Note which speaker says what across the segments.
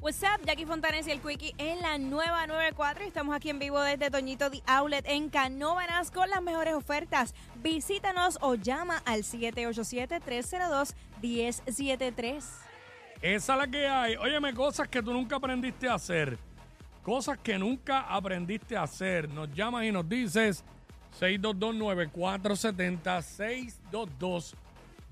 Speaker 1: What's up, Jackie Fontanes y el Quickie en la nueva 94. Estamos aquí en vivo desde Toñito The Outlet en Canóvanas con las mejores ofertas. Visítanos o llama al 787-302-1073.
Speaker 2: Esa es la que hay. Óyeme, cosas que tú nunca aprendiste a hacer. Cosas que nunca aprendiste a hacer. Nos llamas y nos dices 622-9470,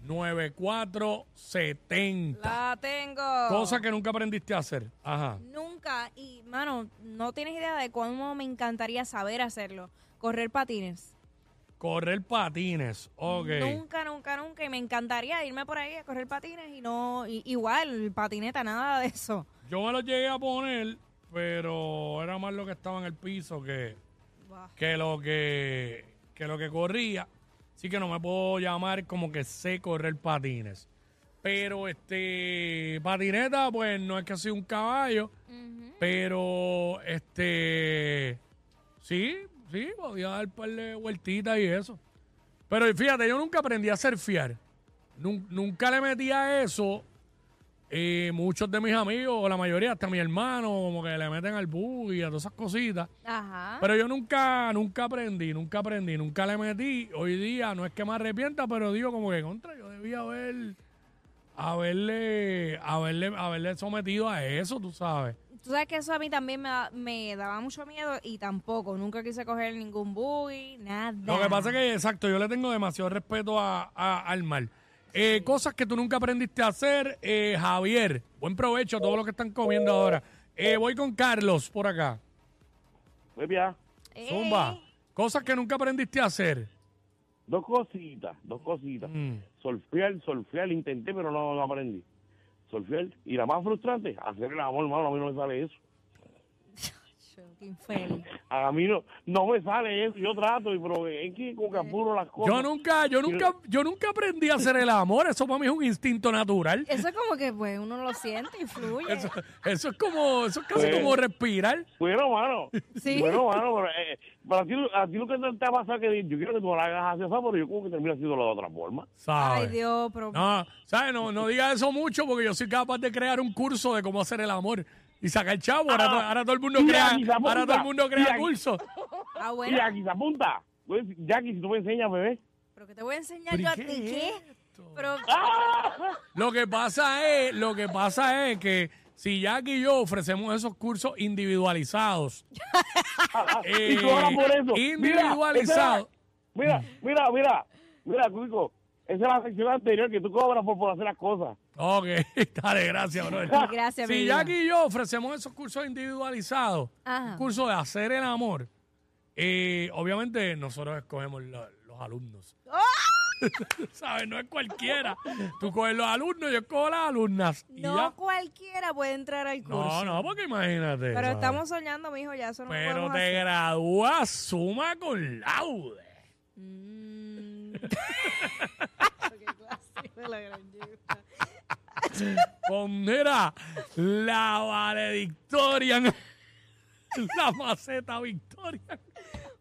Speaker 2: 622-9470.
Speaker 1: La tengo.
Speaker 2: Cosas que nunca aprendiste a hacer. Ajá.
Speaker 1: Nunca, y mano, no tienes idea de cómo me encantaría saber hacerlo. Correr patines.
Speaker 2: Correr patines. Ok.
Speaker 1: Nunca, nunca, nunca. Y me encantaría irme por ahí a correr patines y no, y- igual, patineta, nada de eso.
Speaker 2: Yo me lo llegué a poner, pero era más lo que estaba en el piso que,
Speaker 1: Buah.
Speaker 2: que lo que, que lo que corría. Así que no me puedo llamar como que sé correr patines. Pero este patineta, pues no es que sea un caballo, pero este sí, sí, podía dar un par de vueltitas y eso. Pero fíjate, yo nunca aprendí a surfear. Nun- nunca le metí a eso. Y muchos de mis amigos, o la mayoría, hasta mi hermano, como que le meten al bug y a todas esas cositas.
Speaker 1: Ajá.
Speaker 2: Pero yo nunca, nunca aprendí, nunca aprendí, nunca le metí. Hoy día no es que me arrepienta, pero digo como que contra, yo debía haber, haberle, haberle, haberle sometido a eso, tú sabes.
Speaker 1: Tú sabes que eso a mí también me, da- me daba mucho miedo y tampoco, nunca quise coger ningún buggy, nada.
Speaker 2: Lo que pasa es que, exacto, yo le tengo demasiado respeto a, a- al mar. Eh, Cosas que tú nunca aprendiste a hacer, eh, Javier. Buen provecho a todos los que están comiendo ahora. Eh, voy con Carlos por acá.
Speaker 3: Pues ya,
Speaker 1: Ey,
Speaker 2: Zumba. Cosas que nunca aprendiste a hacer.
Speaker 3: dos cositas, dos cositas.
Speaker 2: Mm.
Speaker 3: Solfear, solfear, intenté, pero no, no aprendí. Solfear. Y la más frustrante, hacer el amor, hermano, a mí no me sale eso.
Speaker 1: Qué infeliz.
Speaker 3: A mí no, no me sale eso, yo trato, y pero es que con que apuro las cosas.
Speaker 2: Yo nunca, yo nunca, yo nunca aprendí a hacer el amor. Eso para mí es un instinto natural.
Speaker 1: Eso es como que pues uno lo siente y fluye.
Speaker 2: Eso, eso es como, eso es casi
Speaker 3: Pues-
Speaker 2: como respirar.
Speaker 3: Bueno, mano.
Speaker 1: Sí.
Speaker 3: Bueno, mano, pero, eh, pero a ti, a ti lo que te, ha pasado que yo quiero que tú lo hagas así, pero yo como que termino haciéndolo de otra forma.
Speaker 2: ¿sabes?
Speaker 1: Ay, Dios, pero...
Speaker 2: No, ¿sabes? No, no digas eso mucho porque yo soy capaz de crear un curso de cómo hacer el amor y sacar chavo. Ahora, to- ahora todo el mundo
Speaker 3: Mira,
Speaker 2: crea, ahora todo el mundo
Speaker 3: mira,
Speaker 2: crea
Speaker 3: mira.
Speaker 2: curso.
Speaker 1: Ah,
Speaker 3: Y
Speaker 1: bueno.
Speaker 3: aquí se apunta. Pues, Jackie, si tú me enseñas, bebé.
Speaker 1: Pero que te voy a enseñar
Speaker 2: ¿Pero y
Speaker 1: yo a ti, ¿qué?
Speaker 2: esto?
Speaker 1: Pero...
Speaker 2: Lo que pasa es, lo que pasa es que si Jack y yo ofrecemos esos cursos individualizados,
Speaker 3: y tú ahora por eso.
Speaker 2: individualizados,
Speaker 3: Mira, mira, mira, mira, Cuico. Esa es la sección anterior que tú cobras por, por hacer las cosas.
Speaker 2: Ok, dale, gracias, bro.
Speaker 1: Gracias,
Speaker 2: Si. Jackie y yo ofrecemos esos cursos individualizados,
Speaker 1: Ajá.
Speaker 2: un curso de hacer el amor, eh, obviamente nosotros escogemos lo- los alumnos.
Speaker 1: ¡Ah!
Speaker 2: ¿Sabes? No es cualquiera. Tú coges los alumnos, yo cojo las alumnas. y
Speaker 1: No
Speaker 2: ya.
Speaker 1: cualquiera puede entrar al curso.
Speaker 2: No, no, porque imagínate.
Speaker 1: Pero
Speaker 2: ¿sabes?
Speaker 1: estamos soñando, mijo, ya eso no
Speaker 2: Pero
Speaker 1: podemos
Speaker 2: te
Speaker 1: hacer.
Speaker 2: gradúas suma con laude.
Speaker 1: Mm. Qué clase de la gran yuca.
Speaker 2: Con, mira, la valedictorian. La maceta Victoria.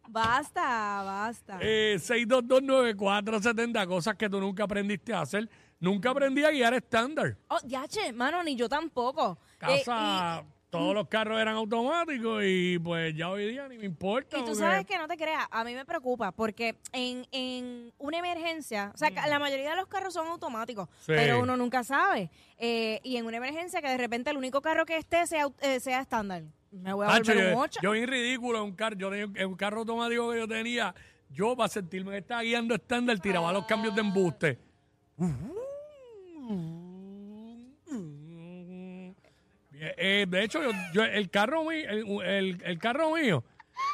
Speaker 1: Basta, basta.
Speaker 2: Eh, 6229470, cosas que tú nunca aprendiste a hacer. Nunca aprendí a guiar estándar.
Speaker 1: Oh, ya, che, mano, ni yo tampoco. Eh,
Speaker 2: Casa, todos los carros eran automáticos y pues ya hoy día ni me importa.
Speaker 1: Y tú
Speaker 2: porque-
Speaker 1: sabes que no te creas, a mí me preocupa porque en, en una emergencia, o sea, ca- la mayoría de los carros son automáticos,
Speaker 2: Sí.
Speaker 1: pero uno nunca sabe. Eh, y en una emergencia que de repente el único carro que esté sea, eh, sea estándar. Me voy a
Speaker 2: Tacho,
Speaker 1: volver un
Speaker 2: yo,
Speaker 1: mocha.
Speaker 2: yo bien ridículo un carro, yo tenía- en un carro automático que yo tenía, yo para sentirme que estaba guiando estándar, tiraba los cambios de embuste. Bien, eh, de hecho, yo, yo- el carro mío, el, el- el carro mío,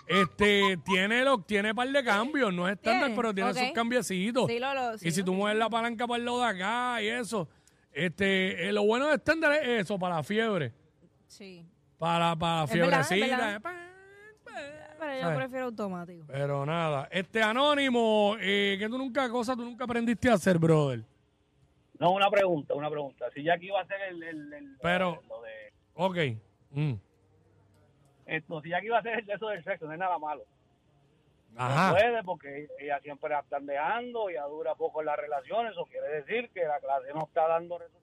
Speaker 2: este, tiene los, tiene par de cambios, no es estándar,
Speaker 1: Tiene,
Speaker 2: pero tiene
Speaker 1: ok.
Speaker 2: esos cambiecitos.
Speaker 1: Sí, lo- lo- sí,
Speaker 2: y si
Speaker 1: lo
Speaker 2: tú mueves la palanca para el lado de acá y eso, este, eh, lo bueno de estándar es eso, para la fiebre.
Speaker 1: Sí.
Speaker 2: para, para
Speaker 1: verdad, es
Speaker 2: fiebrecita.
Speaker 1: verdad.
Speaker 2: eh, pa, pa.
Speaker 1: Pero yo
Speaker 2: ¿Sabes?
Speaker 1: prefiero automático.
Speaker 2: Pero nada, este anónimo, eh, que tú nunca, cosa tú nunca aprendiste a hacer, brother.
Speaker 4: No, una pregunta, una pregunta. Si Jackie iba a hacer el, el, el-
Speaker 2: Pero-
Speaker 4: lo de
Speaker 2: Ok. mm,
Speaker 4: esto, si Jackie iba a hacer el- eso del sexo, no es nada malo. No
Speaker 2: Ajá.
Speaker 4: puede porque ella siempre la están dejando, ya dura poco en las relaciones, eso quiere decir que la clase no está dando resultados.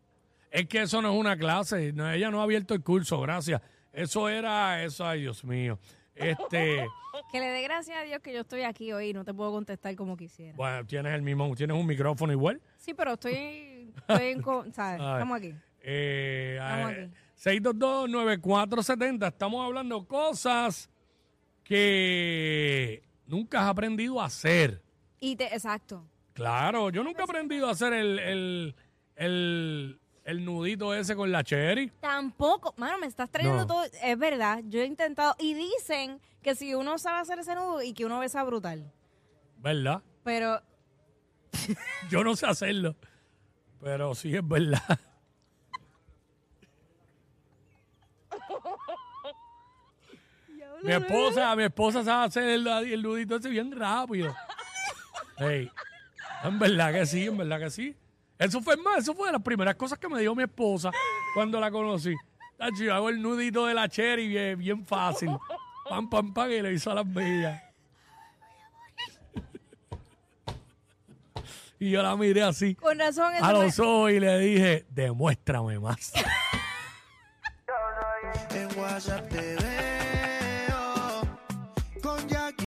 Speaker 2: Es que eso no es una clase. no, ella no ha abierto el curso, gracias. Eso era, eso, ay Dios mío. Este,
Speaker 1: Que le dé gracias a Dios que yo estoy aquí hoy y no te puedo contestar como quisiera.
Speaker 2: bueno, tienes el mismo, tienes un micrófono igual.
Speaker 1: Sí, pero estoy, estoy en, co- ¿sabes?
Speaker 2: Ay.
Speaker 1: Estamos aquí.
Speaker 2: Eh,
Speaker 1: Estamos
Speaker 2: eh,
Speaker 1: aquí.
Speaker 2: 622-9470. Estamos hablando cosas que nunca has aprendido a hacer.
Speaker 1: Y te, exacto.
Speaker 2: Claro, yo nunca he aprendido a hacer el, el, el, el nudito ese con la cherry.
Speaker 1: Tampoco, mano, me estás trayendo
Speaker 2: No.
Speaker 1: todo. Es verdad, yo he intentado. Y dicen que si uno sabe hacer ese nudo y que uno besa brutal.
Speaker 2: ¿Verdad?
Speaker 1: Pero
Speaker 2: Yo no sé hacerlo. Pero sí es verdad. Mi esposa, mi esposa sabe hacer el, el nudito ese bien rápido. Ey, en verdad que sí, en verdad que sí. Eso fue más, eso fue de las primeras cosas que me dijo mi esposa cuando la conocí. Tacho, yo hago el nudito de la cherry bien, bien fácil. Pam, pam, pam, y le hizo a las millas. Y yo la miré así
Speaker 1: con razón
Speaker 2: a
Speaker 1: me-
Speaker 2: los ojos y le dije, demuéstrame más.